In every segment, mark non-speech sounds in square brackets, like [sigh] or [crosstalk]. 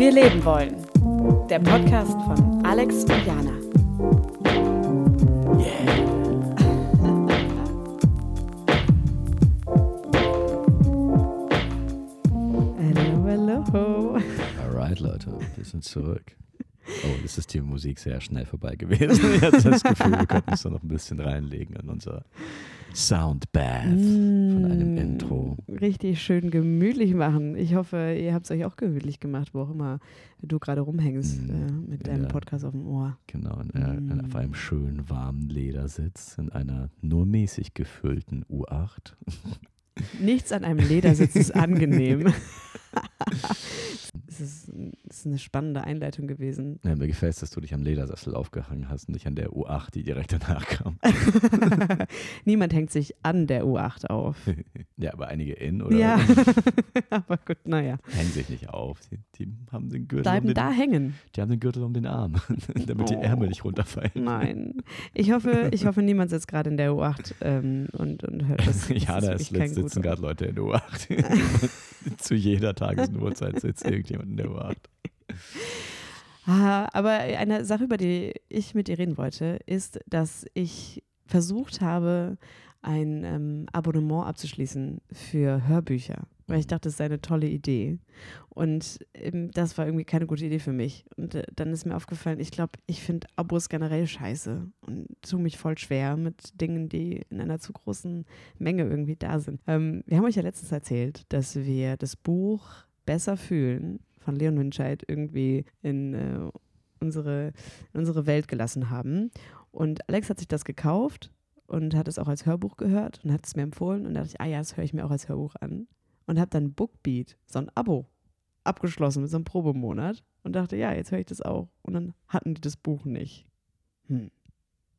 wir leben wollen. Der Podcast von Alex und Jana. Hallo, hallo. Alright, Leute, wir sind zurück. Oh, ist die Musik sehr schnell vorbei gewesen. Ich hatte das Gefühl, wir könnten uns da noch ein bisschen reinlegen in unser Soundbath von einem Mm, Intro. Richtig schön gemütlich machen. Ich hoffe, ihr habt es euch auch gemütlich gemacht, wo auch immer du gerade rumhängst Mm, äh, mit deinem ja. Podcast auf dem Ohr. Genau, in, äh, in, auf einem schönen warmen Ledersitz in einer nur mäßig gefüllten U8. Nichts an einem Ledersitz ist angenehm. [laughs] Es ist, es ist eine spannende Einleitung gewesen. Ja, mir gefällt es, dass du dich am Ledersessel aufgehangen hast und nicht an der U8, die direkt danach kam. [laughs] Niemand hängt sich an der U8 auf. [laughs] ja, aber einige in oder Ja, [laughs] aber gut, naja. hängen sich nicht auf. Die, die haben den Gürtel um Bleiben den, da hängen. die haben den Gürtel um den Arm, damit die Oh. Ärmel nicht runterfallen. Nein. Ich hoffe, ich hoffe, niemand sitzt gerade in der U8 ähm, und, und hört das. das Ja, ist da ist, sitzen gerade Leute in der U8. [laughs] Zu jeder Tages- sitzt irgendjemand in der U8. Ah, aber eine Sache, über die ich mit dir reden wollte, ist, dass ich versucht habe, ein ähm, Abonnement abzuschließen für Hörbücher, weil ich dachte, das sei eine tolle Idee. Und ähm, das war irgendwie keine gute Idee für mich. Und äh, dann ist mir aufgefallen, ich glaube, ich finde Abos generell scheiße und tue mich voll schwer mit Dingen, die in einer zu großen Menge irgendwie da sind. Ähm, wir haben euch ja letztens erzählt, dass wir das Buch Besser fühlen von Leon Winscheid irgendwie in, äh, unsere, in unsere Welt gelassen haben. Und Alex hat sich das gekauft und hat es auch als Hörbuch gehört und hat es mir empfohlen. Und da dachte ich, ah ja, das höre ich mir auch als Hörbuch an. Und habe dann Bookbeat, so ein Abo, abgeschlossen mit so einem Probemonat. Und dachte, ja, jetzt höre ich das auch. Und dann hatten die das Buch nicht. Hm.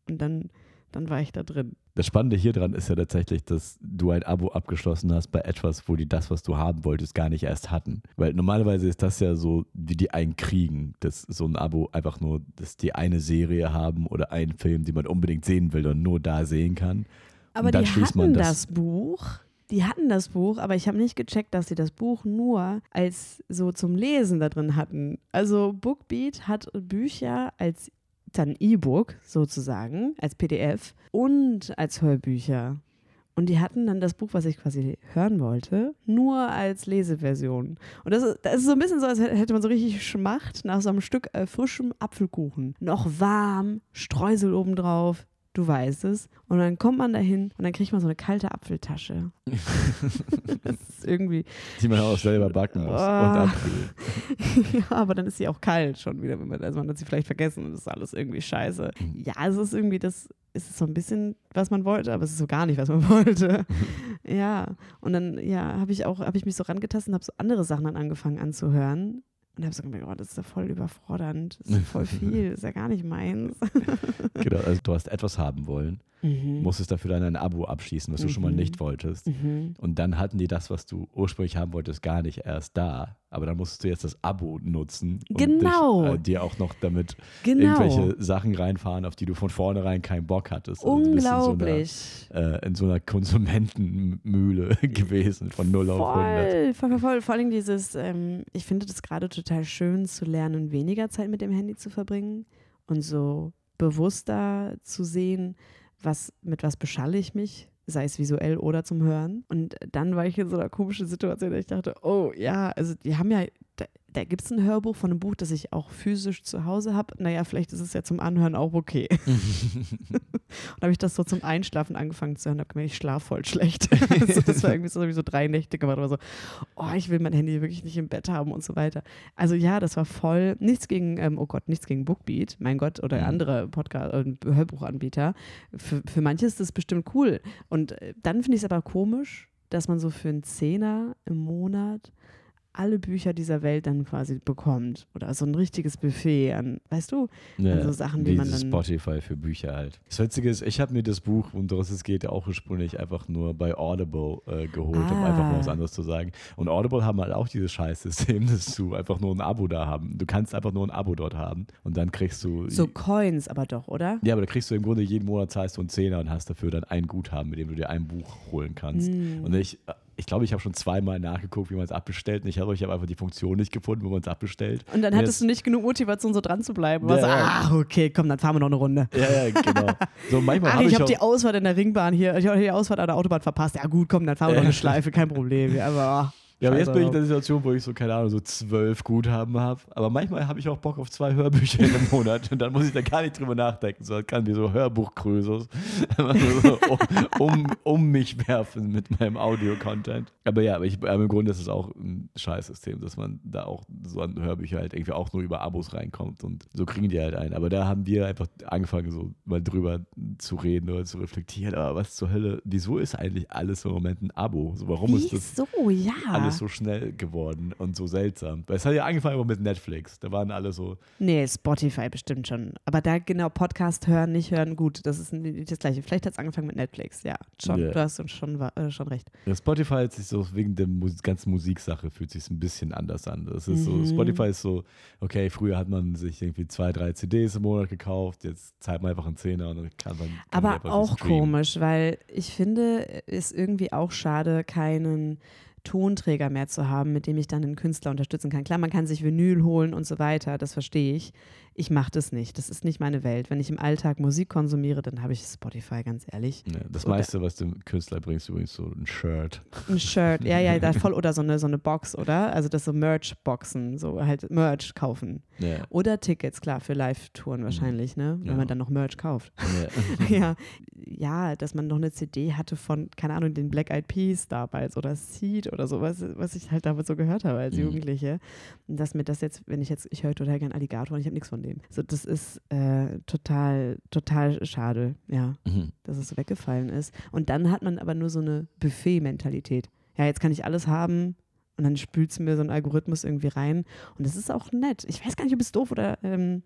Und dann, dann war ich da drin. Das Spannende hier dran ist ja tatsächlich, dass du ein Abo abgeschlossen hast bei etwas, wo die das, was du haben wolltest, gar nicht erst hatten. Weil normalerweise ist das ja so, wie die einen kriegen, dass so ein Abo einfach nur, dass die eine Serie haben oder einen Film, den man unbedingt sehen will und nur da sehen kann. Aber dann die schließt man hatten das- das, Buch. Die hatten das Buch, aber ich habe nicht gecheckt, dass sie das Buch nur als so zum Lesen da drin hatten. Also Bookbeat hat Bücher als dann E-Book sozusagen, als PDF und als Hörbücher. Und die hatten dann das Buch, was ich quasi hören wollte, nur als Leseversion. Und das ist, das ist so ein bisschen so, als hätte man so richtig Schmacht nach so einem Stück äh, frischem Apfelkuchen. Noch warm, Streusel obendrauf, du weißt es. Und dann kommt man dahin und dann kriegt man so eine kalte Apfeltasche. [laughs] das ist irgendwie, Die man auch selber backen muss und Ah. [laughs] abkühlen. ja, aber dann ist sie auch kalt schon wieder. Wenn man, also man hat sie vielleicht vergessen und das ist alles irgendwie scheiße. Ja, es ist irgendwie das, es ist so ein bisschen, was man wollte, aber es ist so gar nicht, was man [laughs] wollte. ja, und dann, ja, habe ich auch, habe ich mich so rangetastet und habe so andere Sachen dann angefangen anzuhören. Und habe so gemerkt, oh, das ist ja voll überfordernd. Das ist voll [laughs] viel, das ist ja gar nicht meins. Genau, also du hast [laughs] etwas haben wollen, Mhm. musstest dafür dann ein Abo abschließen, was du schon mal Mhm. nicht wolltest. Mhm. Und dann hatten die das, was du ursprünglich haben wolltest, gar nicht erst da. Aber dann musstest du jetzt das Abo nutzen und Genau. dich, äh, dir auch noch damit Genau. irgendwelche Sachen reinfahren, auf die du von vornherein keinen Bock hattest. Also Unglaublich. In so, einer, äh, in so einer Konsumentenmühle [laughs] gewesen, von 0 auf 100. Voll, voll, voll, voll. Vor allem dieses, ähm, ich finde das gerade total schön zu lernen, weniger Zeit mit dem Handy zu verbringen und so bewusster zu sehen, was, mit was beschalle ich mich, sei es visuell oder zum Hören. Und dann war ich in so einer komischen Situation, dass ich dachte, oh ja, also die haben ja, da, gibt es ein Hörbuch von einem Buch, das ich auch physisch zu Hause habe. Naja, vielleicht ist es ja zum Anhören auch okay. [laughs] Und habe ich das so zum Einschlafen angefangen zu hören, habe gemerkt, ich schlafe voll schlecht. [laughs] also das war irgendwie so, ich so drei Nächte gemacht, aber so, oh, ich will mein Handy wirklich nicht im Bett haben und so weiter. Also ja, das war voll, nichts gegen, ähm, oh Gott, nichts gegen Bookbeat, mein Gott, oder Mhm. andere Podcast, äh, Hörbuchanbieter. Für, für manche ist das bestimmt cool. Und äh, dann finde ich es aber komisch, dass man so für einen Zehner im Monat alle Bücher dieser Welt dann quasi bekommt. Oder so ein richtiges Buffet an, weißt du? Ja, so Sachen, die man dann- Spotify für Bücher halt. Das Witzige ist, ich habe mir das Buch, um das es geht, auch ursprünglich einfach nur bei Audible äh, geholt, um Ah. einfach mal was anderes zu sagen. Und Audible haben halt auch dieses Scheißsystem, [laughs] dass du einfach nur ein Abo da haben. Du kannst einfach nur ein Abo dort haben und dann kriegst du. So Coins aber doch, oder? ja, aber da kriegst du im Grunde jeden Monat zahlst du einen Zehner und hast dafür dann ein Guthaben, mit dem du dir ein Buch holen kannst. Mm. Und ich äh, ich glaube, ich habe schon zweimal nachgeguckt, wie man es abbestellt. Und ich habe ich hab einfach die Funktion nicht gefunden, wo man es abbestellt. Und dann Und hattest jetzt- du nicht genug Motivation, so dran zu bleiben. Ja, Ja, ja. Ah, okay, komm, dann fahren wir noch eine Runde. Ja, ja, genau. So manchmal Ach, habe ich ich, habe die Ausfahrt in der Ringbahn hier, ich habe die Ausfahrt an der Autobahn verpasst. Ja gut, komm, dann fahren wir noch eine [laughs] Schleife, kein Problem. Ja, aber, ah, ja, aber jetzt bin ich in der Situation, wo ich so, keine Ahnung, so zwölf Guthaben habe. Aber manchmal habe ich auch Bock auf zwei Hörbücher in einem Monat. Und dann muss ich da gar nicht drüber nachdenken. So, kann mir so Hörbuchkrösus so um, um, mich werfen mit meinem Audio-Content. Aber ja, aber, ich, aber im Grunde ist es auch ein Scheißsystem, dass man da auch so an Hörbücher halt irgendwie auch nur über Abos reinkommt. Und so kriegen die halt ein. Aber da haben wir einfach angefangen, so mal drüber zu reden oder zu reflektieren. Aber was zur Hölle, wieso ist eigentlich alles im Moment ein Abo? So, warum ist das Wieso? Ja. alles so schnell geworden und so seltsam. Weil es hat ja angefangen immer mit Netflix. Da waren alle so, Nee, Spotify bestimmt schon. Aber da genau Podcast hören, nicht hören, gut, das ist nicht das Gleiche. Vielleicht hat es angefangen mit Netflix, ja. Schon, Ja. du hast schon, äh, schon recht. ja, Spotify hat sich so wegen der Mus ganzen Musiksache fühlt sich ein bisschen anders an. Das ist so, Mhm. Spotify ist so, okay, früher hat man sich irgendwie zwei, drei CDs im Monat gekauft, jetzt zahlt man einfach einen Zehner und dann kann man. Kann man Aber einfach auch komisch, weil ich finde, ist irgendwie auch schade, keinen Tonträger mehr zu haben, mit dem ich dann einen Künstler unterstützen kann. Klar, man kann sich Vinyl holen und so weiter, das verstehe ich. Ich mache das nicht. Das ist nicht meine Welt. Wenn ich im Alltag Musik konsumiere, dann habe ich Spotify, ganz ehrlich. Ja, das Oder- meiste, was dem Künstler bringst, ist übrigens so ein Shirt. Ein Shirt, ja, ja, da [laughs] voll oder so eine, so eine Box, oder? Also das so Merch-Boxen, so halt Merch kaufen. Ja. Oder Tickets, klar, für Live-Touren wahrscheinlich, ne? Wenn Ja. man dann noch Merch kauft. Ja. [laughs] ja. dass man noch eine CD hatte von, keine Ahnung, den Black Eyed Peas damals oder Seed oder sowas, was ich halt damals so gehört habe als Mhm. Jugendliche. Und dass mir das jetzt, wenn ich jetzt, ich höre total gern Alligator und ich habe nichts von dem. So, das ist äh, total, total schade, ja, Mhm. dass es so weggefallen ist. Und dann hat man aber nur so eine Buffet-Mentalität. Ja, jetzt kann ich alles haben. Und dann spült es mir so ein Algorithmus irgendwie rein. Und das ist auch nett. Ich weiß gar nicht, ob es doof oder ähm,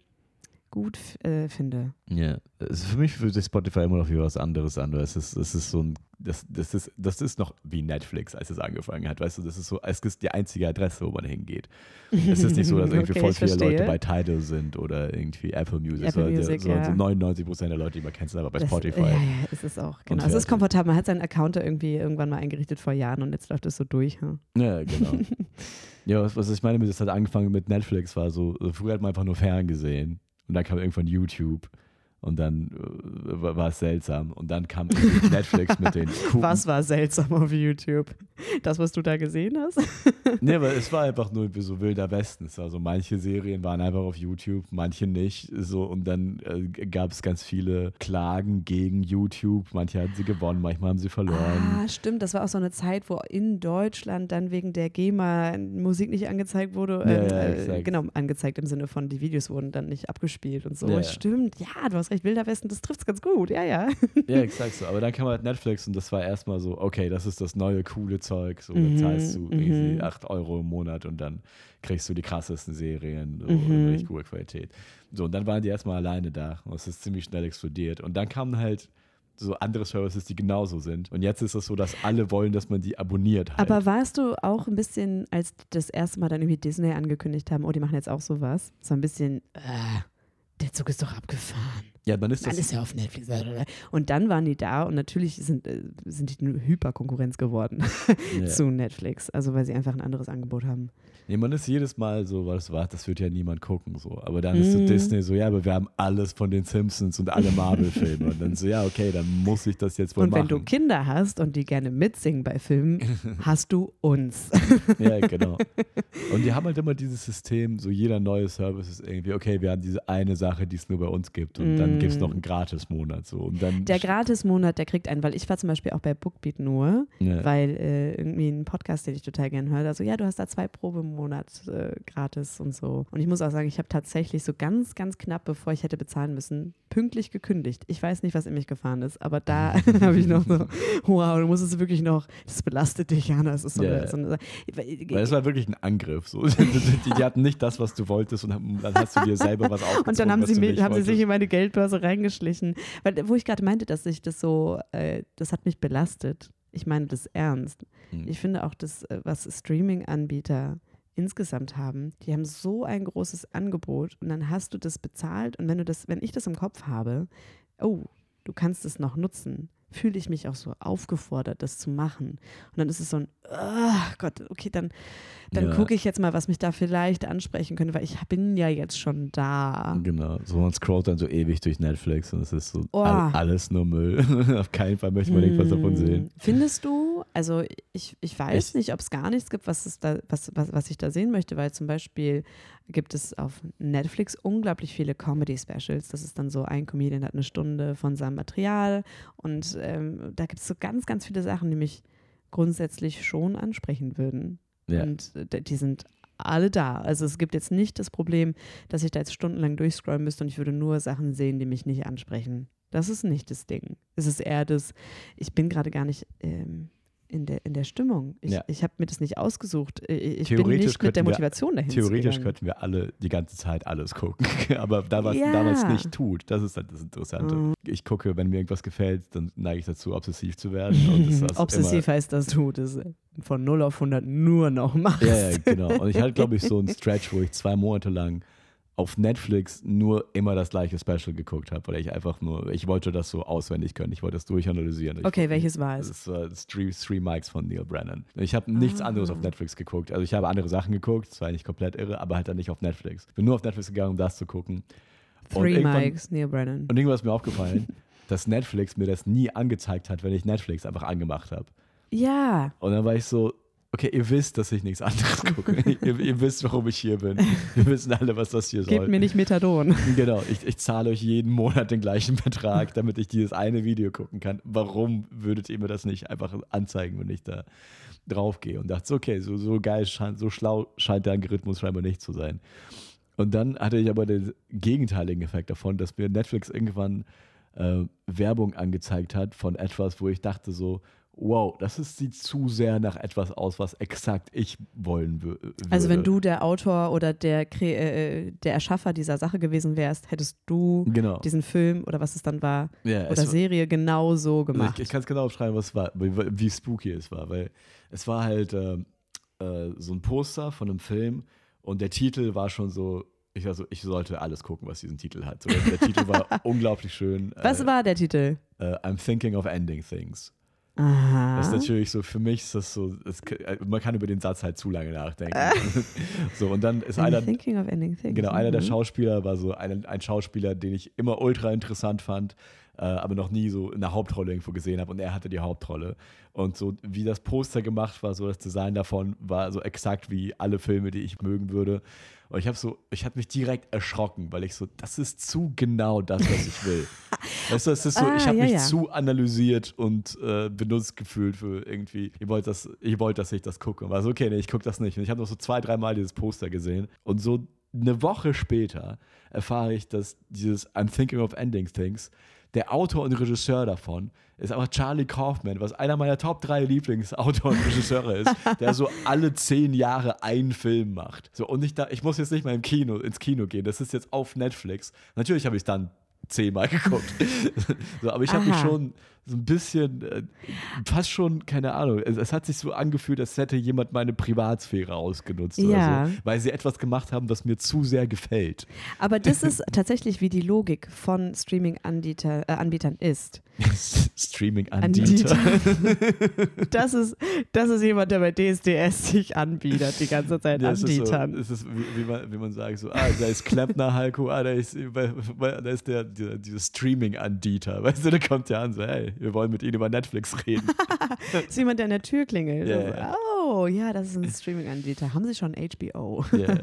gut äh, finde. Ja, also für mich fühlt sich Spotify immer noch wie was anderes an. Es ist, es ist so ein, das, das, ist, das ist noch wie Netflix, als es angefangen hat. Weißt du, das ist so, es ist die einzige Adresse, wo man hingeht. [laughs] Es ist nicht so, dass irgendwie Okay, voll viele Leute verstehe. bei Tidal sind oder irgendwie Apple Music. Apple Music, so, ja. so 99 Prozent der Leute, die man kennt, sind aber bei Das- Spotify. Ja, ja, es ist auch, genau. Es ist komfortabel. Man hat seinen Account da irgendwie irgendwann mal eingerichtet vor Jahren und jetzt läuft es so durch. Hm? Ja, genau. [laughs] ja, was, was ich meine, das hat angefangen mit Netflix, war so, früher hat man einfach nur ferngesehen und dann kam irgendwann YouTube und dann äh, war, es seltsam und dann kam irgendwie [laughs] Netflix mit den coolen Was war seltsam auf YouTube? Das, was du da gesehen hast? [laughs] Nee, aber es war [laughs] einfach nur wie so wilder Westen. Es war so, manche Serien waren einfach auf YouTube, manche nicht. So, und dann äh, gab es ganz viele Klagen gegen YouTube. Manche haben sie gewonnen, manchmal haben sie verloren. Ah, stimmt. Das war auch so eine Zeit, wo in Deutschland dann wegen der GEMA Musik nicht angezeigt wurde. Ja, ja, äh, genau, angezeigt im Sinne von, die Videos wurden dann nicht abgespielt und so. Ja. Stimmt. Ja, du hast recht. Wilder Westen, das trifft es ganz gut. Ja, ja. [laughs] Ja, [laughs] exakt so. Aber dann kam halt Netflix und das war erstmal so, okay, das ist das neue coole Zeug. So, Mhm, da zahlst du mhm. 8 Euro im Monat und dann kriegst du die krassesten Serien so, Mhm. in richtig gute Qualität. So, und dann waren die erstmal alleine da und es ist ziemlich schnell explodiert. Und dann kamen halt so andere Services, die genauso sind. Und jetzt ist es so, dass alle wollen, dass man die abonniert halt. Aber warst du auch ein bisschen, als das erste Mal dann irgendwie Disney angekündigt haben, oh, die machen jetzt auch sowas, so ein bisschen, äh, der Zug ist doch abgefahren. Ja, dann ist das Alles ja auf Netflix. Und dann waren die da und natürlich sind, äh, sind die eine Hyperkonkurrenz geworden ja. [laughs] zu Netflix. Also weil sie einfach ein anderes Angebot haben. Nee, man ist jedes Mal so, was war, das wird ja niemand gucken. So. Aber dann ist so Mhm. Disney so, ja, aber wir haben alles von den Simpsons und alle Marvel-Filme. und dann so, ja, okay, dann muss ich das jetzt wohl Und wenn machen. du Kinder hast und die gerne mitsingen bei Filmen, [laughs] hast du uns. Ja, genau. Und die haben halt immer dieses System, so jeder neue Service ist irgendwie, okay, wir haben diese eine Sache, die es nur bei uns gibt und dann gibt es noch einen Gratis-Monat. So. Und dann Mm. Der Gratis-Monat, der kriegt einen, weil ich war zum Beispiel auch bei Bookbeat nur, ja. weil äh, irgendwie ein Podcast, den ich total gerne höre, also ja, du hast da zwei Probe im Monat äh, gratis und so. Und ich muss auch sagen, ich habe tatsächlich so ganz, ganz knapp, bevor ich hätte bezahlen müssen, pünktlich gekündigt. Ich weiß nicht, was in mich gefahren ist, aber da [laughs] habe ich noch so, wow, du musst es wirklich noch, das belastet dich, Jana. Das ist so Ja. eine, so eine Weil es war wirklich ein Angriff. So. [laughs] Die, die hatten nicht das, was du wolltest und dann hast du dir selber was aufgezogen, [laughs] Und dann haben sie, nicht haben sie sich in meine Geldbörse reingeschlichen. Weil, wo ich gerade meinte, dass ich das so, äh, das hat mich belastet. Ich meine das ernst. Hm. Ich finde auch, das, äh, was Streaming-Anbieter insgesamt haben, die haben so ein großes Angebot und dann hast du das bezahlt und wenn du das, wenn ich das im Kopf habe, oh, du kannst es noch nutzen fühle ich mich auch so aufgefordert, das zu machen. Und dann ist es so ein, oh Gott, okay, dann, dann Ja. gucke ich jetzt mal, was mich da vielleicht ansprechen könnte, weil ich bin ja jetzt schon da. Genau, so man scrollt dann so ewig durch Netflix und es ist so Oh. all, alles nur Müll. [laughs] Auf keinen Fall möchte man irgendwas davon Hm, sehen. Findest du, also ich, ich weiß Ich- nicht, ob es gar nichts gibt, was, es da, was, was, was ich da sehen möchte, weil zum Beispiel gibt es auf Netflix unglaublich viele Comedy-Specials. Das ist dann so, ein Comedian hat eine Stunde von seinem Material und ähm, da gibt es so ganz, ganz viele Sachen, die mich grundsätzlich schon ansprechen würden. Ja. Und äh, die sind alle da. Also es gibt jetzt nicht das Problem, dass ich da jetzt stundenlang durchscrollen müsste und ich würde nur Sachen sehen, die mich nicht ansprechen. Das ist nicht das Ding. Es ist eher das, ich bin gerade gar nicht ähm, in, der, in der Stimmung. Ich, Ja. ich habe mir das nicht ausgesucht. Ich bin Theoretisch nicht mit der wir- Motivation dahin Theoretisch gegangen. könnten wir alle die ganze Zeit alles gucken, [laughs] aber da was Ja. damals nicht tut, das ist halt das Interessante. Mhm. Ich gucke, wenn mir irgendwas gefällt, dann neige ich dazu, obsessiv zu werden. Das [laughs] Obsessiv heißt, dass du das von 0 auf 100 nur noch machst. Ja, ja, genau. Und ich hatte, glaube ich, so einen [laughs] Stretch, wo ich zwei Monate lang auf Netflix nur immer das gleiche Special geguckt habe, weil ich einfach nur, ich wollte das so auswendig können, ich wollte das durchanalysieren. Ich Okay, welches war es? Das war Three, Three Mics von Neil Brennan. Ich habe nichts Ah. anderes auf Netflix geguckt. Also ich habe andere Sachen geguckt, das war eigentlich komplett irre, aber halt dann nicht auf Netflix. Bin nur auf Netflix gegangen, um das zu gucken. Three Mikes, Neil Brennan. Und irgendwann ist mir aufgefallen, [laughs] dass Netflix mir das nie angezeigt hat, wenn ich Netflix einfach angemacht habe. Ja, Und dann war ich so, okay, ihr wisst, dass ich nichts anderes [laughs] gucke. ihr, ihr wisst, warum ich hier bin. Wir wissen alle, was das hier gebt soll. mir nicht Methadon. [laughs] Genau, ich, ich zahle euch jeden Monat den gleichen Betrag, damit ich dieses eine Video gucken kann. Warum würdet ihr mir das nicht einfach anzeigen, wenn ich da drauf gehe? Und dachte, okay, so, so geil, scheint, so schlau scheint der Algorithmus scheinbar nicht zu sein. Und dann hatte ich aber den gegenteiligen Effekt davon, dass mir Netflix irgendwann äh, Werbung angezeigt hat von etwas, wo ich dachte so, wow, das ist, sieht zu sehr nach etwas aus, was exakt ich wollen wü- würde. Also wenn du der Autor oder der, Kre- äh, der Erschaffer dieser Sache gewesen wärst, hättest du Genau. diesen Film oder was es dann war Ja, oder war- Serie genau so Also gemacht. ich ich kann es genau beschreiben, was es war, wie, spooky es war, weil es war halt äh, äh, so ein Poster von einem Film und der Titel war schon so, ich, also, ich sollte alles gucken, was diesen Titel hat. So, der, der Titel war [laughs] unglaublich schön. was äh, war der Titel? äh, I'm thinking of ending things. Aha. Das ist natürlich so, für mich ist das so, es, äh, man kann über den Satz halt zu lange nachdenken. [laughs] so, und dann ist I'm einer, thinking of ending things. Genau, einer der Mhm. Schauspieler war so ein, ein Schauspieler, den ich immer ultra interessant fand, äh, aber noch nie so in der Hauptrolle irgendwo gesehen habe und er hatte die Hauptrolle. Und so wie das Poster gemacht war, so das Design davon war so exakt wie alle Filme, die ich mögen würde. Und ich habe so, ich habe mich direkt erschrocken, weil ich so, das ist zu genau das, was ich will. [laughs] weißt du, es ist so, Ah, ich habe ja, mich ja. zu analysiert und äh, benutzt gefühlt für irgendwie, ihr wollt, das, ihr wollt, dass ich das gucke. Und war so, okay, nee, ich gucke das nicht. Und ich habe noch so zwei, dreimal dieses Poster gesehen. Und so eine Woche später erfahre ich, dass dieses I'm thinking of ending things, der Autor und Regisseur davon ist aber Charlie Kaufman, was einer meiner Top 3 Lieblingsautor und Regisseure ist, der so alle zehn Jahre einen Film macht. So, und ich, da, ich muss jetzt nicht mal im Kino, ins Kino gehen, das ist jetzt auf Netflix. Natürlich habe ich dann zehnmal [laughs] geguckt. so, aber ich habe mich schon so ein bisschen, äh, fast schon, keine Ahnung, es, es hat sich so angefühlt, als hätte jemand meine Privatsphäre ausgenutzt Ja. oder so, weil sie etwas gemacht haben, was mir zu sehr gefällt. Aber das [laughs] ist tatsächlich, wie die Logik von Streaming-Anbietern äh, Anbietern ist. [laughs] Streaming-Anbieter. Das ist, das ist jemand, der bei DSDS sich anbietet, die ganze Zeit Ja, es ist, so, Anbietern. es ist wie, wie, man, wie man sagt, so, ah, da ist Klempner Heiko, ah, da ist, da ist der, der, dieser Streaming-Anbieter. [laughs] Weißt du, der kommt ja an, so, hey, wir wollen mit Ihnen über Netflix reden. [laughs] Ist jemand, der an der Tür klingelt. Ja, Also, ja. Oh, ja, das ist ein Streaming-Anbieter. Haben Sie schon HBO? [laughs] Ja.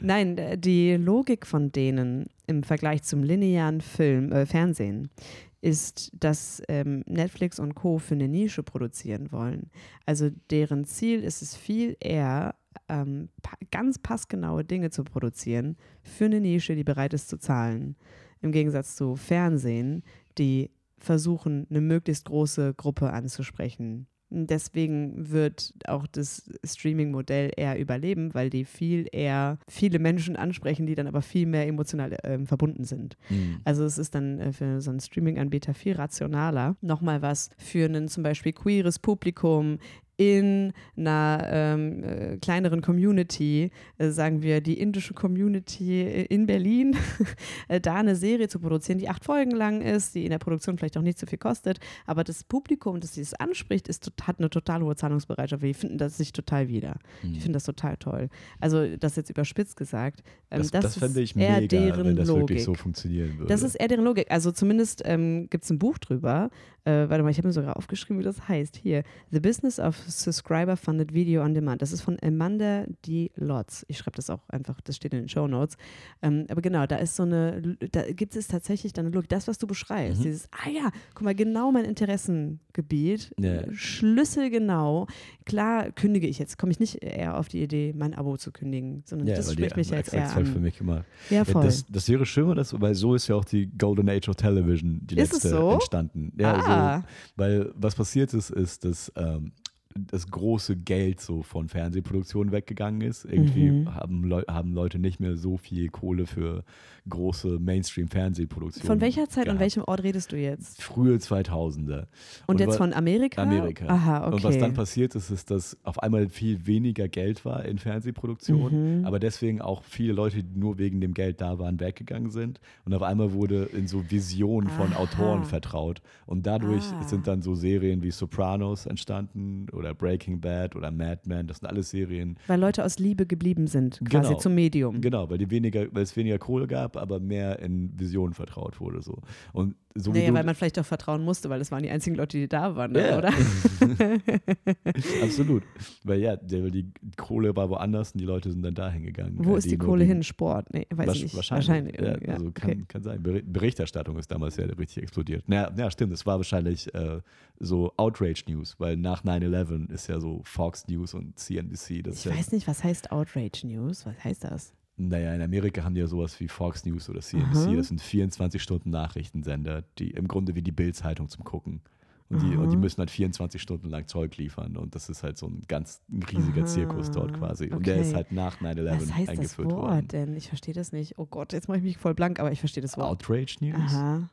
Nein, die Logik von denen im Vergleich zum linearen Film, äh, Fernsehen ist, dass ähm, Netflix und Co. für eine Nische produzieren wollen. Also deren Ziel ist es viel eher, ähm, pa ganz passgenaue Dinge zu produzieren für eine Nische, die bereit ist zu zahlen. Im Gegensatz zu Fernsehen, die versuchen, eine möglichst große Gruppe anzusprechen. Deswegen wird auch das Streaming-Modell eher überleben, weil die viel eher viele Menschen ansprechen, die dann aber viel mehr emotional ähm, verbunden sind. Hm. Also es ist dann äh, für so einen Streaming-Anbieter viel rationaler. Nochmal was für ein zum Beispiel queeres Publikum in einer ähm, äh, kleineren Community, äh, sagen wir die indische Community in Berlin, [laughs] äh, da eine Serie zu produzieren, die acht Folgen lang ist, die in der Produktion vielleicht auch nicht so viel kostet, aber das Publikum, das dieses anspricht, ist, hat eine total hohe Zahlungsbereitschaft. Die finden das sich total wieder. Mhm. Ich finde das total toll. Also das jetzt überspitzt gesagt. Ähm, Das, das, das fände ich mega, deren wenn das Logik. wirklich so funktionieren würde. Das ist eher deren Logik. Also zumindest ähm, gibt es ein Buch drüber. Äh, warte mal, ich habe mir sogar aufgeschrieben, wie das heißt. Hier, The Business of Subscriber Funded Video on Demand. Das ist von Amanda D. Lotz. Ich schreibe das auch einfach, das steht in den Show Notes. Ähm, aber genau, da ist so eine, da gibt es tatsächlich dann eine Logik. Das, was du beschreibst, Mhm. dieses, ah ja, guck mal, genau mein Interessengebiet, Ja. schlüsselgenau. Klar kündige ich jetzt, komme ich nicht eher auf die Idee, mein Abo zu kündigen, sondern ja, das weil die spricht mich haben jetzt eher Zeug für an. mich gemacht. Ja, Ja, voll. das, das wäre schön, das, weil so ist ja auch die Golden Age of Television, die Ist letzte so? entstanden. Ja, ah, so, weil was passiert ist, ist, dass ähm, das große Geld so von Fernsehproduktionen weggegangen ist. Irgendwie Mhm. haben, Leu haben Leute nicht mehr so viel Kohle für große Mainstream-Fernsehproduktionen. von welcher Zeit und gehabt. welchem Ort redest du jetzt? Frühe 2000er. Und, jetzt wa- von Amerika? Amerika. Aha, okay. Und was dann passiert ist, ist, dass auf einmal viel weniger Geld war in Fernsehproduktionen, Mhm. aber deswegen auch viele Leute, die nur wegen dem Geld da waren, weggegangen sind. Und auf einmal wurde in so Visionen von Aha. Autoren vertraut. Und dadurch Ah. sind dann so Serien wie Sopranos entstanden oder Breaking Bad oder Mad Men. Das sind alles Serien. Weil Leute aus Liebe geblieben sind, quasi Genau. zum Medium. Genau, weil, die weniger, weil es weniger Kohle gab, aber mehr in Visionen vertraut wurde. So. Und so Naja, weil man vielleicht auch vertrauen musste, weil das waren die einzigen Leute, die da waren? Ja. oder? [laughs] Absolut. Weil ja, die Kohle war woanders und die Leute sind dann dahin gegangen. Wo äh, ist die Kohle hin? Sport? Nee, weiß ich nicht. Wahrscheinlich. Ja, ja, also kann, okay. kann sein. Ber- Berichterstattung ist damals ja richtig explodiert. Na, ja, stimmt. Es war wahrscheinlich äh, so Outrage News, weil nach 9-11 ist ja so Fox News und CNBC. Ich ja, weiß nicht, was heißt Outrage News? Was heißt das? Naja, in Amerika haben die ja sowas wie Fox News oder CNBC. Aha. Das sind 24 Stunden Nachrichtensender, die im Grunde wie die Bild-Zeitung zum Gucken. Und die, und die Aha. müssen halt 24 Stunden lang Zeug liefern. Und das ist halt so ein ganz ein riesiger Aha, Zirkus dort quasi. Und der ist okay. halt nach 9-11 Was heißt das eingeführt Wort worden. denn? Ich verstehe das nicht. Oh Gott, jetzt mache ich mich voll blank, aber ich verstehe das Wort. Outrage News? Aha.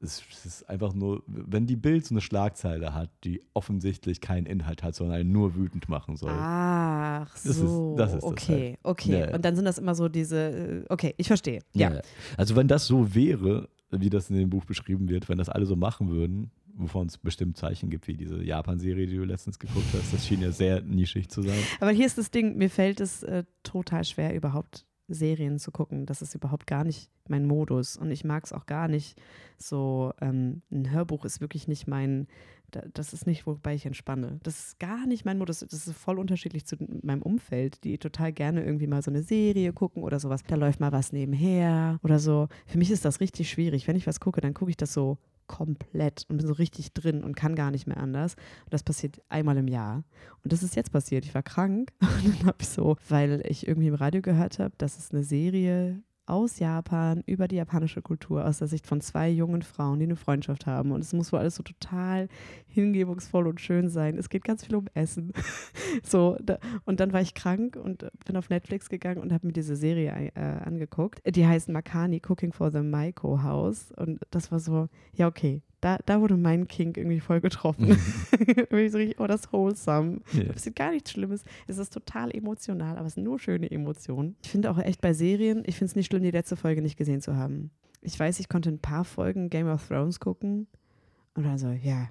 Es, ist einfach nur, wenn die Bild so eine Schlagzeile hat, die offensichtlich keinen Inhalt hat, sondern einen nur wütend machen soll. Ach ist- so. das ist das okay, okay. Ja, ja. Und dann sind das immer so diese, äh, okay, ich verstehe. Ja. Also wenn das so wäre, wie das in dem Buch beschrieben wird, wenn das alle so machen würden, wovon es bestimmt Zeichen gibt, wie diese Japan-Serie, die du letztens geguckt hast, das schien ja sehr nischig zu sein. Aber hier ist das Ding, mir fällt es äh, total schwer, überhaupt Serien zu gucken. Das ist überhaupt gar nicht mein Modus. Und ich mag es auch gar nicht so, ähm, ein Hörbuch ist wirklich nicht mein, da, das ist nicht, wobei ich entspanne. Das ist gar nicht mein Modus. Das ist voll unterschiedlich zu meinem Umfeld, die total gerne irgendwie mal so eine Serie gucken oder sowas. Da läuft mal was nebenher oder so. Für mich ist das richtig schwierig. Wenn ich was gucke, dann gucke ich das so komplett und bin so richtig drin und kann gar nicht mehr anders. Und das passiert einmal im Jahr. Und das ist jetzt passiert. Ich war krank [laughs] und dann habe ich so, weil ich irgendwie im Radio gehört habe, dass es eine Serie aus Japan über die japanische Kultur aus der Sicht von zwei jungen Frauen, die eine Freundschaft haben. Und es muss wohl alles so total hingebungsvoll und schön sein. Es geht ganz viel um Essen. [laughs] so, da, und dann war ich krank und bin auf Netflix gegangen und habe mir diese Serie äh, angeguckt. Die heißt Makani Cooking for the Maiko House. Und das war so, ja, okay. Da, da wurde mein Kink irgendwie voll getroffen. [laughs] Irgendwie so richtig, oh, das ist wholesome. Ja. Es ist gar nichts Schlimmes. Es ist total emotional, aber es sind nur schöne Emotionen. Ich finde auch echt bei Serien, ich finde es nicht schlimm, die letzte Folge nicht gesehen zu haben. Ich weiß, ich konnte ein paar Folgen Game of Thrones gucken und dann so, ja,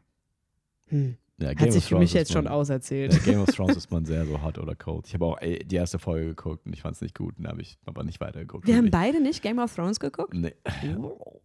hm. Ja, hat sich für mich jetzt ist schon man- auserzählt. Ja, Game of [laughs] Thrones ist man sehr so hot oder cold. Ich habe auch ey, die erste Folge geguckt und ich fand es nicht gut. Dann habe ich aber nicht weitergeguckt. Wir haben beide nicht Game of Thrones geguckt? Nee.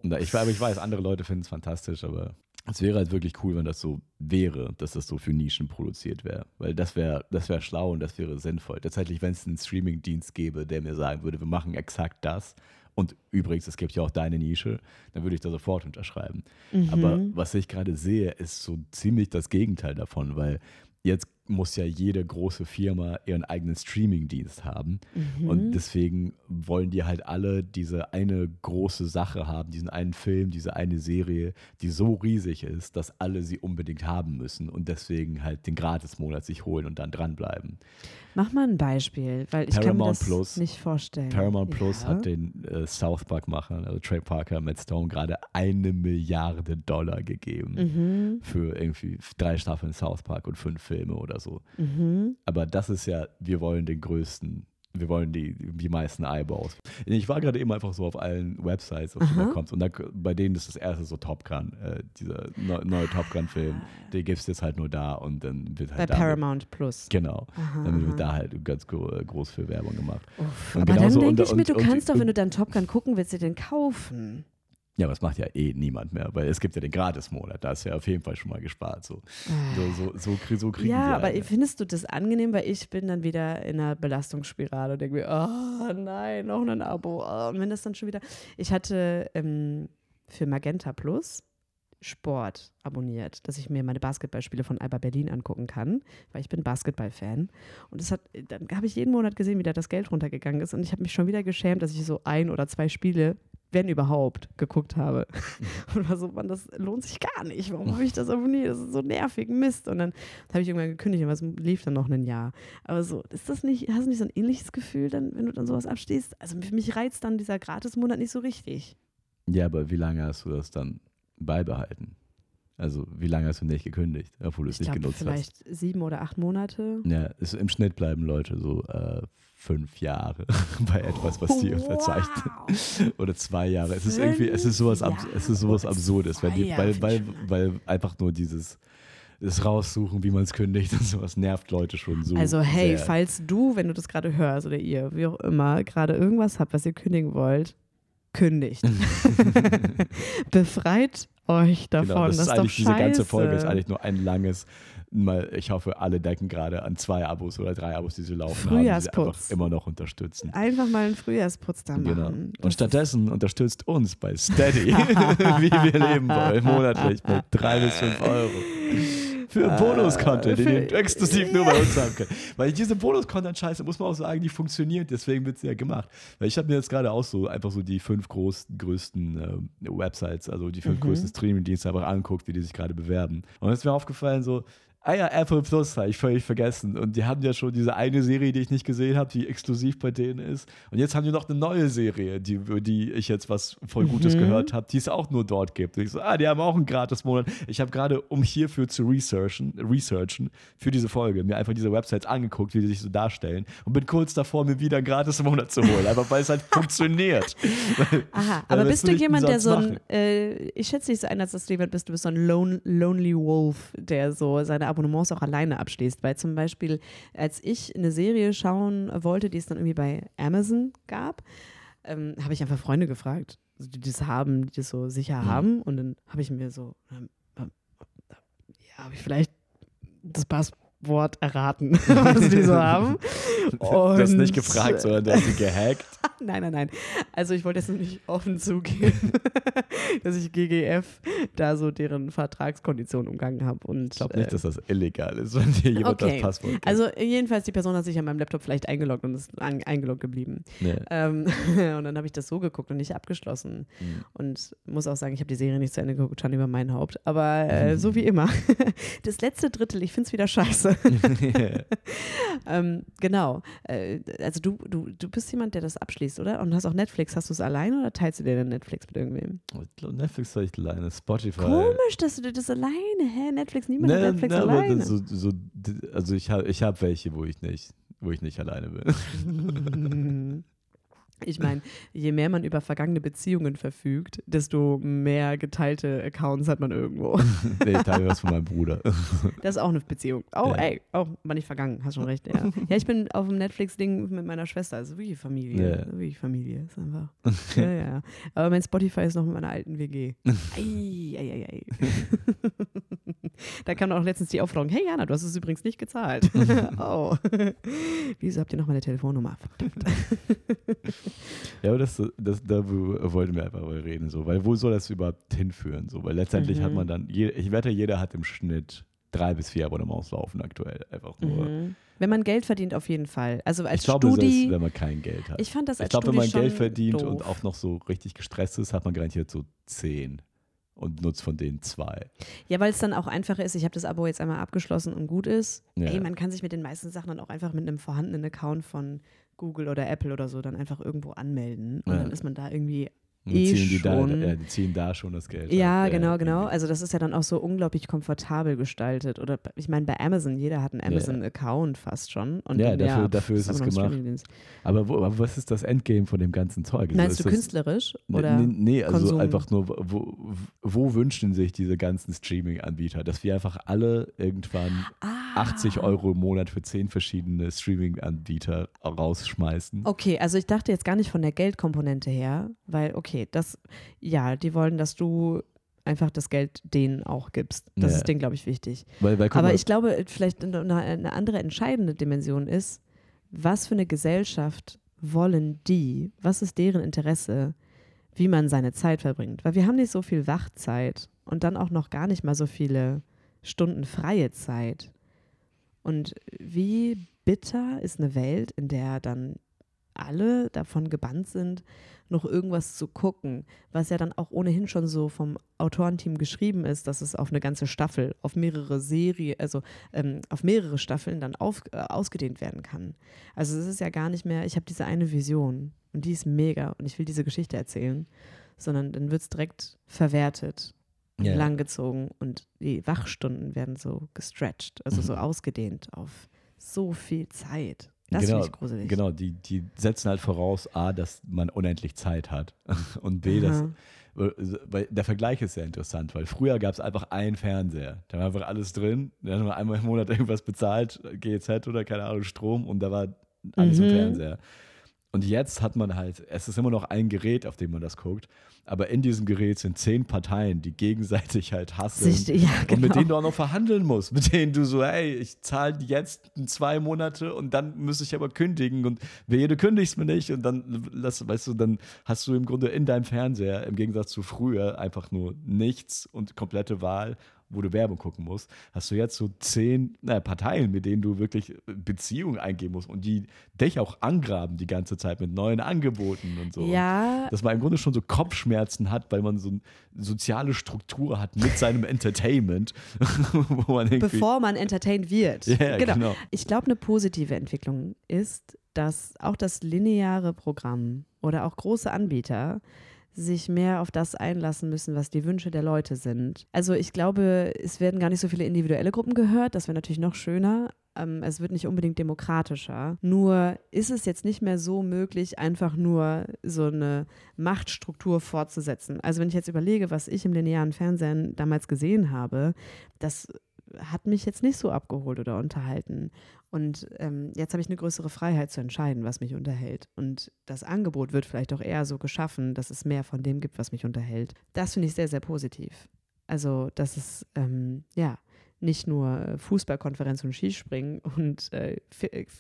Na, ich, aber ich weiß, andere Leute finden es fantastisch, aber es wäre halt wirklich cool, wenn das so wäre, dass das so für Nischen produziert wäre. Weil das wäre das wär schlau und das wäre sinnvoll. Tatsächlich, wenn es einen Streaming-Dienst gäbe, der mir sagen würde, wir machen exakt das. Und übrigens, es gibt ja auch deine Nische, dann würde ich da sofort unterschreiben. Aber Mhm. was ich gerade sehe, ist so ziemlich das Gegenteil davon, weil jetzt muss ja jede große Firma ihren eigenen Streaming-Dienst haben. Mhm. Und deswegen wollen die halt alle diese eine große Sache haben, diesen einen Film, diese eine Serie, die so riesig ist, dass alle sie unbedingt haben müssen und deswegen halt den Gratis-Monat sich holen und dann dranbleiben. Mach mal ein Beispiel, weil ich kann mir Paramount das Plus. nicht vorstellen. Paramount Plus ja. hat den äh, South Park-Machern, also Trey Parker, Matt Stone, gerade eine Milliarde Dollar gegeben Mhm. für irgendwie drei Staffeln South Park und fünf Filme oder oder so. Mhm. Aber das ist ja, wir wollen den größten, wir wollen die, die meisten Eyeballs. Ich war gerade eben einfach so auf allen Websites, auf die Aha. da kommt. Und da, bei denen ist das erste so Top Gun, äh, dieser neu, neue Top Gun-Film. Den gibt es jetzt halt nur da und dann wird Bei halt. damit- Paramount Plus. Genau. Aha, Dann wird da halt ganz gro groß für Werbung gemacht. Uff, Und aber dann denke und- ich mir, du und- und- kannst doch, und- wenn du dann Top Gun gucken willst, dir den kaufen. Ja, aber das macht ja eh niemand mehr, weil es gibt ja den Gratis-Monat. Da ist ja auf jeden Fall schon mal gespart. So, so, so, so, so kriegen Ja, aber alle. findest du das angenehm? Weil ich bin dann wieder in einer Belastungsspirale und denke mir, oh nein, noch ein Abo. Oh. Und wenn das dann schon wieder. Ich hatte ähm, für Magenta Plus Sport abonniert, dass ich mir meine Basketballspiele von Alba Berlin angucken kann, weil ich bin Basketball-Fan. Und das hat, dann habe ich jeden Monat gesehen, wie da das Geld runtergegangen ist. Und ich habe mich schon wieder geschämt, dass ich so ein oder zwei Spiele, wenn überhaupt, geguckt habe. Und war so, Mann, das lohnt sich gar nicht. Warum habe ich das abonniert? Das ist so nervig, Mist. Und dann habe ich irgendwann gekündigt, aber es lief dann noch ein Jahr. Aber so, ist das nicht, hast du nicht so ein ähnliches Gefühl, dann, wenn du dann sowas abstehst? Also für mich reizt dann dieser Gratismonat nicht so richtig. Ja, aber wie lange hast du das dann beibehalten? Also, wie lange hast du nicht gekündigt, obwohl du es Ich nicht glaube, genutzt vielleicht sieben oder acht Monate. hast? Ja, im Schnitt bleiben Leute so äh, fünf Jahre [laughs] bei etwas, was die verzeichnen. Wow. Oder zwei Jahre. Es ist irgendwie, es ist sowas, Fünf es ist sowas. Absurdes, wenn die, weil, weil, weil einfach nur dieses das raussuchen, wie man es kündigt und sowas nervt Leute schon so. Also hey, sehr. falls du, wenn du das gerade hörst oder ihr, wie auch immer, gerade irgendwas habt, was ihr kündigen wollt, kündigt. [laughs] [laughs] Befreit euch davon. Genau, das, das, ist ist eigentlich, diese ganze Folge ist eigentlich nur ein langes, mal, ich hoffe, alle denken gerade an zwei Abos oder drei Abos, die sie laufen haben, die sie einfach Frühjahrsputz. immer noch unterstützen. Einfach mal einen Frühjahrsputz da machen. Genau. Und stattdessen unterstützt uns bei [laughs] Steady, [laughs] wie wir leben wollen, monatlich bei drei bis fünf Euro. Für Bonus-Content, den ihr exklusiv nur bei uns haben könnt. Weil diese Bonus-Content-Scheiße, muss man auch sagen, die funktioniert, deswegen wird sie ja gemacht. Weil ich habe mir jetzt gerade auch so einfach so die fünf großen, größten ähm, Websites, also die fünf Mhm. größten Streaming-Dienste einfach anguckt, wie die sich gerade bewerben. Und es ist mir aufgefallen, so, Ah ja, Apple Plus habe ich völlig vergessen. Und die haben ja schon diese eine Serie, die ich nicht gesehen habe, die exklusiv bei denen ist. Und jetzt haben die noch eine neue Serie, die, über die ich jetzt was voll Gutes Mhm. gehört habe, die es auch nur dort gibt. Und ich so, ah, die haben auch einen Gratis-Monat. Ich habe gerade, um hierfür zu researchen, researchen, für diese Folge, mir einfach diese Websites angeguckt, wie die sich so darstellen. Und bin kurz davor, mir wieder einen Gratis-Monat zu holen. Einfach weil es halt [laughs] funktioniert. Aha, Weil [laughs] aber bist du jemand, der so ein, äh, ich schätze dich so ein, als dass du jemand bist, du bist so ein lone, Lonely Wolf, der so seine Abonnements auch alleine abschließt. Weil zum Beispiel, als ich eine Serie schauen wollte, die es dann irgendwie bei Amazon gab, ähm, habe ich einfach Freunde gefragt, die das haben, die das so sicher Mhm. haben. Und dann habe ich mir so, ähm, ähm, ja, habe ich vielleicht das Passwort erraten, [laughs] was die so haben. du hast nicht Und- gefragt, sondern du hast sie gehackt. [laughs] Nein, nein, nein. Also ich wollte jetzt nicht offen zugeben, [laughs] dass ich GGF da so deren Vertragskonditionen umgangen habe. Und Ich glaube nicht, äh, dass das illegal ist, wenn dir jemand Okay. das Passwort gibt. also jedenfalls, die Person hat sich an meinem Laptop vielleicht eingeloggt und ist an, eingeloggt geblieben. Nee. Ähm, und dann habe ich das so geguckt und nicht abgeschlossen. Mhm. Und muss auch sagen, ich habe die Serie nicht zu Ende geguckt, schon über mein Haupt. Aber äh, so wie immer. Das letzte Drittel, ich finde es wieder scheiße. [laughs] [laughs] ähm, genau. Äh, also du, du, du bist jemand, der das abschließt, oder? Und hast auch Netflix. Hast du es alleine oder teilst du dir den Netflix mit irgendwem? Ich glaube, Netflix soll ich alleine, Spotify. Komisch, dass du dir das alleine, hä? Netflix, niemand hat Ne, Netflix ne, aber alleine. so, so, also ich habe ich hab welche, wo ich nicht, wo ich nicht alleine bin. [laughs] Ich meine, je mehr man über vergangene Beziehungen verfügt, desto mehr geteilte Accounts hat man irgendwo. [laughs] nee, ich teile was von meinem Bruder. Das ist auch eine Beziehung. Oh, Ja. ey, oh, war nicht vergangen, hast schon recht. Ja, ja ich bin auf dem Netflix-Ding mit meiner Schwester, also wirklich Familie. Ja. Wirklich Familie, ist einfach. ja, ja. Aber mein Spotify ist noch mit meiner alten WG. Ei, ei, ei, ei. da kam auch letztens die Aufforderung, hey Jana, du hast es übrigens nicht gezahlt. [laughs] oh. Wieso habt ihr noch meine Telefonnummer? Verdammt. Ja, aber das, das, da wo- wollten wir einfach mal reden, so, weil wo soll das überhaupt hinführen? So, weil letztendlich Mhm. hat man dann, je, ich wette, jeder hat im Schnitt drei bis vier Abonnements laufen aktuell. Einfach nur. Mhm. Wenn man Geld verdient, auf jeden Fall. Also als ich glaube, Studi, selbst wenn man kein Geld hat. ich fand das als Ich glaube, wenn man Geld verdient doof. und auch noch so richtig gestresst ist, hat man garantiert so zehn und nutzt von denen zwei. Ja, weil es dann auch einfacher ist. Ich habe das Abo jetzt einmal abgeschlossen und gut ist. Ja. Ey, man kann sich mit den meisten Sachen dann auch einfach mit einem vorhandenen Account von Google oder Apple oder so dann einfach irgendwo anmelden. Und Ja. dann ist man da irgendwie Und eh ziehen die, da, schon. ja, die ziehen da schon das Geld. Ja, ab. genau, genau. Also das ist ja dann auch so unglaublich komfortabel gestaltet. Oder ich meine, bei Amazon, jeder hat einen Amazon-Account fast schon. Und Ja, dafür- dafür ist es gemacht. Aber, wo, aber was ist das Endgame von dem ganzen Zeug? Also Meinst ist du künstlerisch? Nee, Oder? Nee, nee, also Konsum? einfach nur, wo, wo wünschen sich diese ganzen Streaming-Anbieter, dass wir einfach alle irgendwann Ah. 80 Euro im Monat für 10 verschiedene Streaming-Anbieter rausschmeißen? Okay, also ich dachte jetzt gar nicht von der Geldkomponente her, weil, okay, das, ja, die wollen, dass du einfach das Geld denen auch gibst. Das Ja. ist denen, glaube ich, wichtig. Weil, weil, Aber mal, ich glaube, vielleicht eine, eine andere entscheidende Dimension ist, was für eine Gesellschaft wollen die, was ist deren Interesse, wie man seine Zeit verbringt. Weil wir haben nicht so viel Wachzeit und dann auch noch gar nicht mal so viele Stunden freie Zeit. Und wie bitter ist eine Welt, in der dann alle davon gebannt sind, noch irgendwas zu gucken, was ja dann auch ohnehin schon so vom Autorenteam geschrieben ist, dass es auf eine ganze Staffel, auf mehrere Serien, also ähm, auf mehrere Staffeln dann auf, äh, ausgedehnt werden kann. Also es ist ja gar nicht mehr, ich habe diese eine Vision und die ist mega und ich will diese Geschichte erzählen, sondern dann wird es direkt verwertet Ja. langgezogen und die Wachstunden werden so gestretched, also so [laughs] ausgedehnt auf so viel Zeit. Das genau, finde ich gruselig. genau die, die setzen halt voraus, A, dass man unendlich Zeit hat [laughs] und B, dass Aha. weil der Vergleich ist sehr interessant, weil früher gab es einfach einen Fernseher. Da war einfach alles drin. Da hat man einmal im Monat irgendwas bezahlt, GEZ oder keine Ahnung, Strom und da war alles im Mhm. Fernseher. Und jetzt hat man halt, es ist immer noch ein Gerät, auf dem man das guckt, aber in diesem Gerät sind zehn Parteien, die gegenseitig halt hassen. Ja, genau. Und mit denen du auch noch verhandeln musst, mit denen du so, hey, ich zahle jetzt zwei Monate und dann müsste ich aber kündigen und wehe, du kündigst mir nicht und dann, weißt du, dann hast du im Grunde in deinem Fernseher im Gegensatz zu früher einfach nur nichts und komplette Wahl, wo du Werbung gucken musst, hast du jetzt so zehn naja, Parteien, mit denen du wirklich Beziehungen eingehen musst und die dich auch angraben die ganze Zeit mit neuen Angeboten und so. ja, Dass man im Grunde schon so Kopfschmerzen hat, weil man so eine soziale Struktur hat mit seinem Entertainment, [laughs] wo man bevor man entertained wird. Ja, genau. Ich glaube, eine positive Entwicklung ist, dass auch das lineare Programm oder auch große Anbieter sich mehr auf das einlassen müssen, was die Wünsche der Leute sind. Also ich glaube, es werden gar nicht so viele individuelle Gruppen gehört, das wäre natürlich noch schöner. Ähm, es wird nicht unbedingt demokratischer. Nur ist es jetzt nicht mehr so möglich, einfach nur so eine Machtstruktur fortzusetzen. Also wenn ich jetzt überlege, was ich im linearen Fernsehen damals gesehen habe, das hat mich jetzt nicht so abgeholt oder unterhalten. Und ähm, jetzt habe ich eine größere Freiheit zu entscheiden, was mich unterhält. Und das Angebot wird vielleicht auch eher so geschaffen, dass es mehr von dem gibt, was mich unterhält. Das finde ich sehr, sehr positiv. Also, dass es, ähm, ja, nicht nur Fußballkonferenz und Skispringen und äh,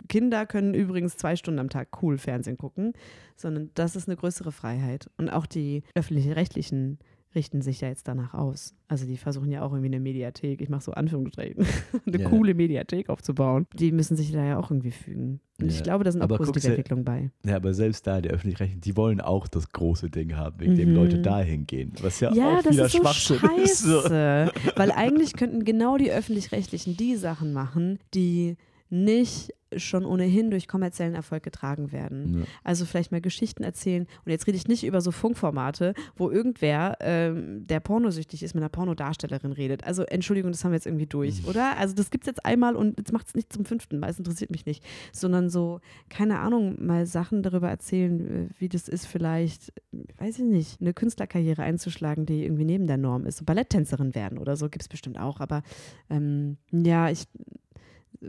Kinder können übrigens zwei Stunden am Tag cool Fernsehen gucken, sondern das ist eine größere Freiheit. Und auch die öffentlich-rechtlichen richten sich ja jetzt danach aus. Also die versuchen ja auch irgendwie eine Mediathek, ich mache so Anführungsstrichen, [laughs] eine Ja. coole Mediathek aufzubauen. Die müssen sich da ja auch irgendwie fügen. Und ich Ja. glaube, da sind auch Aber positive guck's dir- Entwicklungen bei. Ja, aber selbst da, die öffentlich-rechtlichen, die wollen auch das große Ding haben, wegen dem Mhm. Leute dahin gehen. Was ja, Ja, auch das wieder ist so Schwachsinn ist. So. scheiße. [laughs] Weil eigentlich könnten genau die Öffentlich-Rechtlichen die Sachen machen, die nicht schon ohnehin durch kommerziellen Erfolg getragen werden. Ja. Also vielleicht mal Geschichten erzählen. Und jetzt rede ich nicht über so Funkformate, wo irgendwer, ähm, der pornosüchtig ist, mit einer Pornodarstellerin redet. Also Entschuldigung, das haben wir jetzt irgendwie durch, oder? Also das gibt es jetzt einmal und jetzt macht es nicht zum fünften Mal. Es interessiert mich nicht. Sondern so, keine Ahnung, mal Sachen darüber erzählen, äh, wie das ist, vielleicht, weiß ich nicht, eine Künstlerkarriere einzuschlagen, die irgendwie neben der Norm ist. So Balletttänzerin werden oder so gibt es bestimmt auch. Aber ähm, ja, ich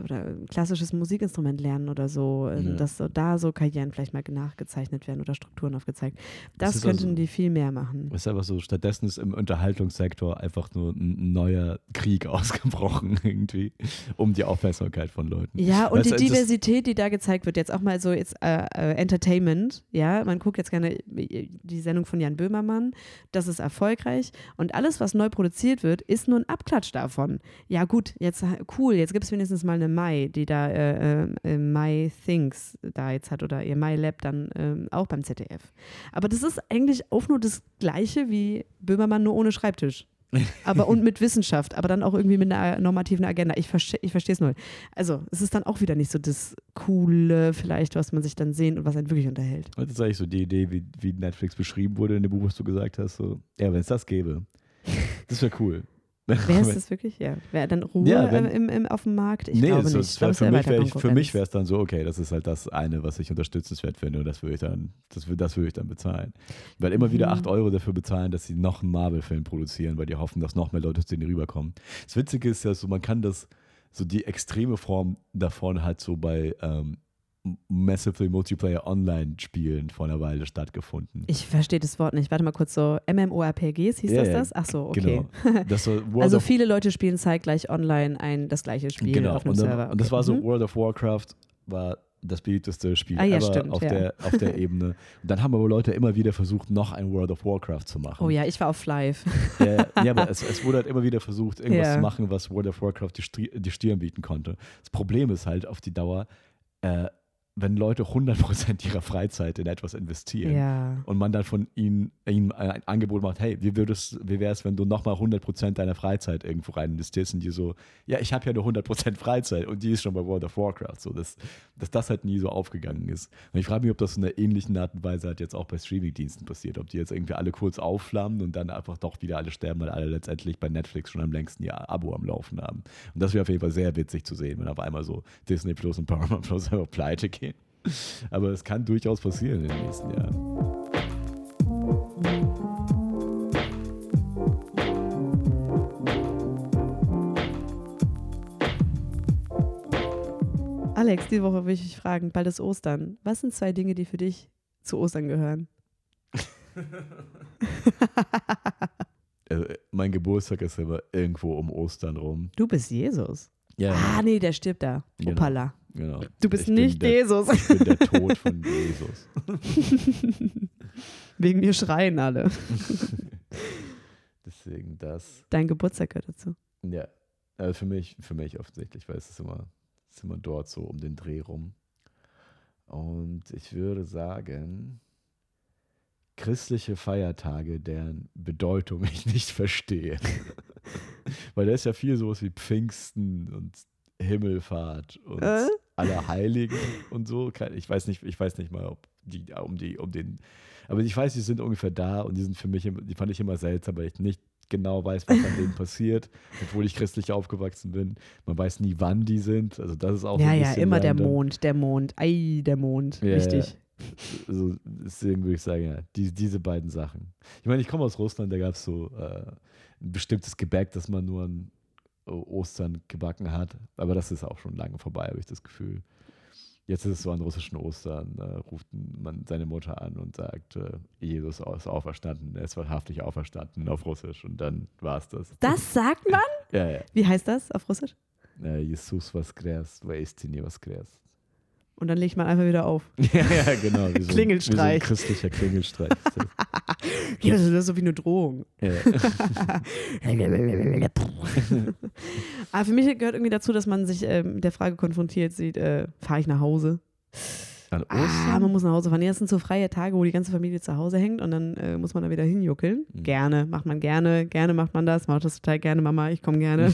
oder ein klassisches Musikinstrument lernen oder so, ähm, Ja. dass so da so Karrieren vielleicht mal nachgezeichnet werden oder Strukturen aufgezeigt. Das, ist könnten also- die viel mehr machen. Ist einfach so, stattdessen ist im Unterhaltungssektor einfach nur ein neuer Krieg [laughs] ausgebrochen irgendwie, um die Aufmerksamkeit von Leuten. Ja, und Weißt die das- Diversität, die da gezeigt wird, jetzt auch mal so jetzt äh, äh, Entertainment, ja, man guckt jetzt gerne äh, die Sendung von Jan Böhmermann, das ist erfolgreich und alles, was neu produziert wird, ist nur ein Abklatsch davon. Ja gut, jetzt cool, jetzt gibt es wenigstens mal eine Mai, die da äh, äh, My Things da jetzt hat oder ihr My Lab dann ähm, auch beim ZDF. Aber das ist eigentlich auch nur das Gleiche wie Böhmermann nur ohne Schreibtisch. aber und mit Wissenschaft, aber dann auch irgendwie mit einer normativen Agenda. Ich, verste, ich verstehe es null. Also, es ist dann auch wieder nicht so das Coole, vielleicht, was man sich dann sehen und was einen wirklich unterhält. Das ist eigentlich so die Idee, wie, wie Netflix beschrieben wurde in dem Buch, was du gesagt hast. So, ja, wenn es das gäbe, das wäre cool. Wäre es [laughs] das wirklich? Ja. Wäre dann Ruhe Ja, wenn- im, im, auf dem Markt? Ich nee, glaube so, nicht. es Ich wär, für es mich wäre für mich wäre es dann so, okay, das ist halt das eine, was ich unterstützenswert finde und das würde ich dann, das, das würde ich dann bezahlen. Weil immer wieder Mhm. 8 Euro dafür bezahlen, dass sie noch einen Marvel-Film produzieren, weil die hoffen, dass noch mehr Leute zu denen rüberkommen. Das Witzige ist ja so, man kann das, so die extreme Form davon hat so bei ähm, Massively Multiplayer Online-Spielen vor einer Weile stattgefunden. Ich verstehe das Wort nicht. Warte mal kurz so. MMORPGs hieß Ja, das das? Ach so, okay. Genau. Das war [laughs] World Also viele Leute spielen zeitgleich online ein das gleiche Spiel genau. auf einem und, dann, Server. und das Okay. war so, Mhm. World of Warcraft war das beliebteste Spiel Ah ja, stimmt, auf, ja. der, auf der [laughs] Ebene. Und dann haben aber Leute immer wieder versucht, noch ein World of Warcraft zu machen. Oh ja, ich war auf Live. Ja, ja aber es, [laughs] es wurde halt immer wieder versucht, irgendwas Ja. zu machen, was World of Warcraft die, die Stirn bieten konnte. Das Problem ist halt auf die Dauer, äh, wenn Leute 100% ihrer Freizeit in etwas investieren ja. und man dann von ihnen, ihnen ein Angebot macht, hey, wie, würdest, wie wäre es, wenn du nochmal 100% deiner Freizeit irgendwo rein investierst und die so, ja, ich habe ja nur 100% Freizeit und die ist schon bei World of Warcraft, so, dass, dass das halt nie so aufgegangen ist. Und ich frage mich, ob das in einer ähnlichen Art und Weise halt jetzt auch bei Streamingdiensten passiert, ob die jetzt irgendwie alle kurz aufflammen und dann einfach doch wieder alle sterben, weil alle letztendlich bei Netflix schon am längsten ihr Abo am Laufen haben. Und das wäre auf jeden Fall sehr witzig zu sehen, wenn auf einmal so Disney Plus und Paramount Plus [laughs] einfach pleite gehen. Aber es kann durchaus passieren in den nächsten Jahren. Alex, diese Woche will ich dich fragen, bald ist Ostern. Was sind zwei Dinge, die für dich zu Ostern gehören? [laughs] Also, mein Geburtstag ist immer irgendwo um Ostern rum. Du bist Jesus. Ja, Ah, nee, der stirbt da. Opala. genau. Du bist Ich nicht der, Jesus. Ich bin der Tod von [laughs] Jesus. Wegen mir schreien alle. [laughs] Deswegen das. Dein Geburtstag gehört dazu. Ja. Also für mich, für mich offensichtlich, weil es ist immer, es ist immer dort so um den Dreh rum. Und ich würde sagen, christliche Feiertage, deren Bedeutung [laughs] ich nicht verstehe. weil da ist ja viel sowas wie Pfingsten und Himmelfahrt und Äh? Allerheiligen und so. Ich weiß nicht, ich weiß nicht mal, ob die um die, um den. Aber ich weiß, die sind ungefähr da und die sind für mich, die fand ich immer seltsam, weil ich nicht genau weiß, was an denen passiert, obwohl ich christlich aufgewachsen bin. Man weiß nie, wann die sind. Also das ist auch so Ja, ein ja, immer der random. Mond, der Mond. Ei, der Mond. Ja, Wichtig. Also deswegen würde ich sagen, ja, die, diese beiden Sachen. Ich meine, ich komme aus Russland, da gab es so äh, ein bestimmtes Gebäck, das man nur an äh, Ostern gebacken hat. Aber das ist auch schon lange vorbei, habe ich das Gefühl. Jetzt ist es so an russischen Ostern, äh, ruft man seine Mutter an und sagt, äh, Jesus ist auferstanden, er ist wahrhaftig auferstanden auf Russisch und dann war es das. Das sagt man? [laughs] ja, ja. Wie heißt das auf Russisch? Äh, Jesus was kräst, wo ist denn was kräst. Und dann legt man einfach wieder auf. [laughs] Ja, ja, genau. Wie so ein, Wie so ein Klingelstreich. christlicher Klingelstreich. [laughs] Ja, das ist so wie eine Drohung. Ja. [laughs] Aber für mich gehört irgendwie dazu, dass man sich ähm, der Frage konfrontiert sieht, äh, fahre ich nach Hause? An Ah, Ostern? man muss nach Hause fahren. Ja, das sind so freie Tage, wo die ganze Familie zu Hause hängt und dann äh, muss man da wieder hinjuckeln. Mhm. Gerne, macht man gerne, gerne macht man das, macht das total gerne, Mama, ich komme gerne.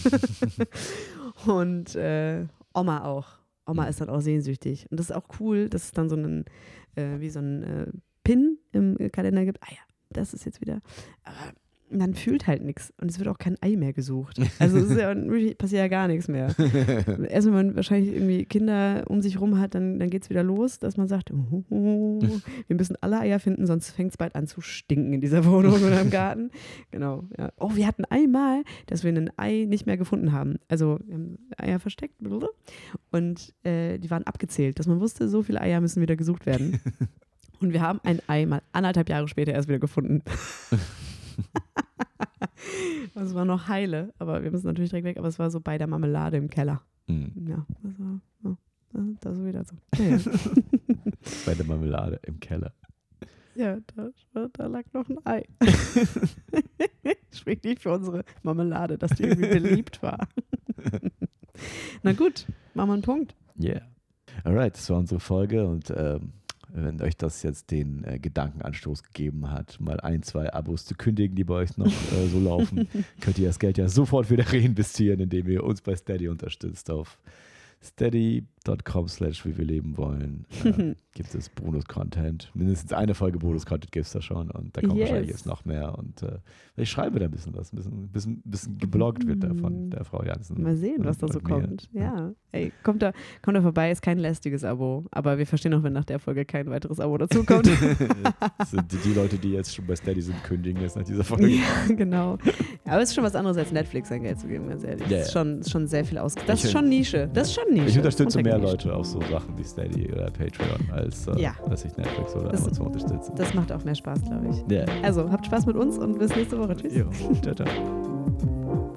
und äh, Oma auch. Oma ist dann auch sehnsüchtig. Und das ist auch cool, dass es dann so einen, äh, wie so einen äh, Pin im Kalender gibt. Ah ja, das ist jetzt wieder. Aber man fühlt halt nichts und es wird auch kein Ei mehr gesucht. Also es ist ja [laughs] passiert ja gar nichts mehr. [laughs] Erst wenn man wahrscheinlich irgendwie Kinder um sich rum hat, dann, dann geht es wieder los, dass man sagt, oh, oh, wir müssen alle Eier finden, sonst fängt es bald an zu stinken in dieser Wohnung oder im Garten. [laughs] Genau. Ja. Oh, wir hatten einmal, dass wir ein Ei nicht mehr gefunden haben. Also wir haben Eier versteckt und äh, die waren abgezählt, dass man wusste, so viele Eier müssen wieder gesucht werden. Und wir haben ein Ei mal anderthalb Jahre später erst wieder gefunden. [laughs] Das war noch heile, aber wir müssen natürlich direkt weg. Aber es war so bei der Marmelade im Keller. Hm, Ja, das war ja, das ist wieder so. [laughs] Ja, ja. Bei der Marmelade im Keller. ja da, da lag noch ein Ei. [laughs] Spricht nicht für unsere Marmelade, dass die irgendwie beliebt war. Na gut, machen wir einen Punkt. Yeah. Alright, das war unsere Folge und ähm, wenn euch das jetzt den äh, Gedankenanstoß gegeben hat, mal ein, zwei Abos zu kündigen, die bei euch noch äh, so laufen, [laughs] könnt ihr das Geld ja sofort wieder [laughs] reinvestieren, indem ihr uns bei Steady unterstützt auf steady.com slash wie wir leben wollen. [laughs] Äh, gibt es Bonus-Content. Mindestens eine Folge Bonus-Content gibt es da schon und da kommt Yes. wahrscheinlich jetzt noch mehr. Und äh, ich schreibe da ein bisschen was, ein bisschen, bisschen, bisschen gebloggt wird da von der Frau Jansen. Mal sehen, was da so kommt. Ja. Ey, kommt da, kommt da vorbei, ist kein lästiges Abo. Aber wir verstehen auch, wenn nach der Folge kein weiteres Abo dazukommt. [laughs] sind die, die Leute, die jetzt schon bei Steady sind, kündigen jetzt nach dieser [laughs] Folge. ja, genau. Aber es ist schon was anderes als Netflix sein Geld zu geben, ganz ehrlich. Ja, Das ist schon, schon sehr viel aus. Das Ich- ist schon Nische. Das ist schon Nische. Ich unterstütze mehr. Leute auf so Sachen wie Steady oder Patreon, als, äh, Ja. als ich Netflix oder Das- Amazon unterstütze. Das macht auch mehr Spaß, glaube ich. Ja. Also, habt Spaß mit uns und bis nächste Woche. Tschüss. Jo, ciao, ciao.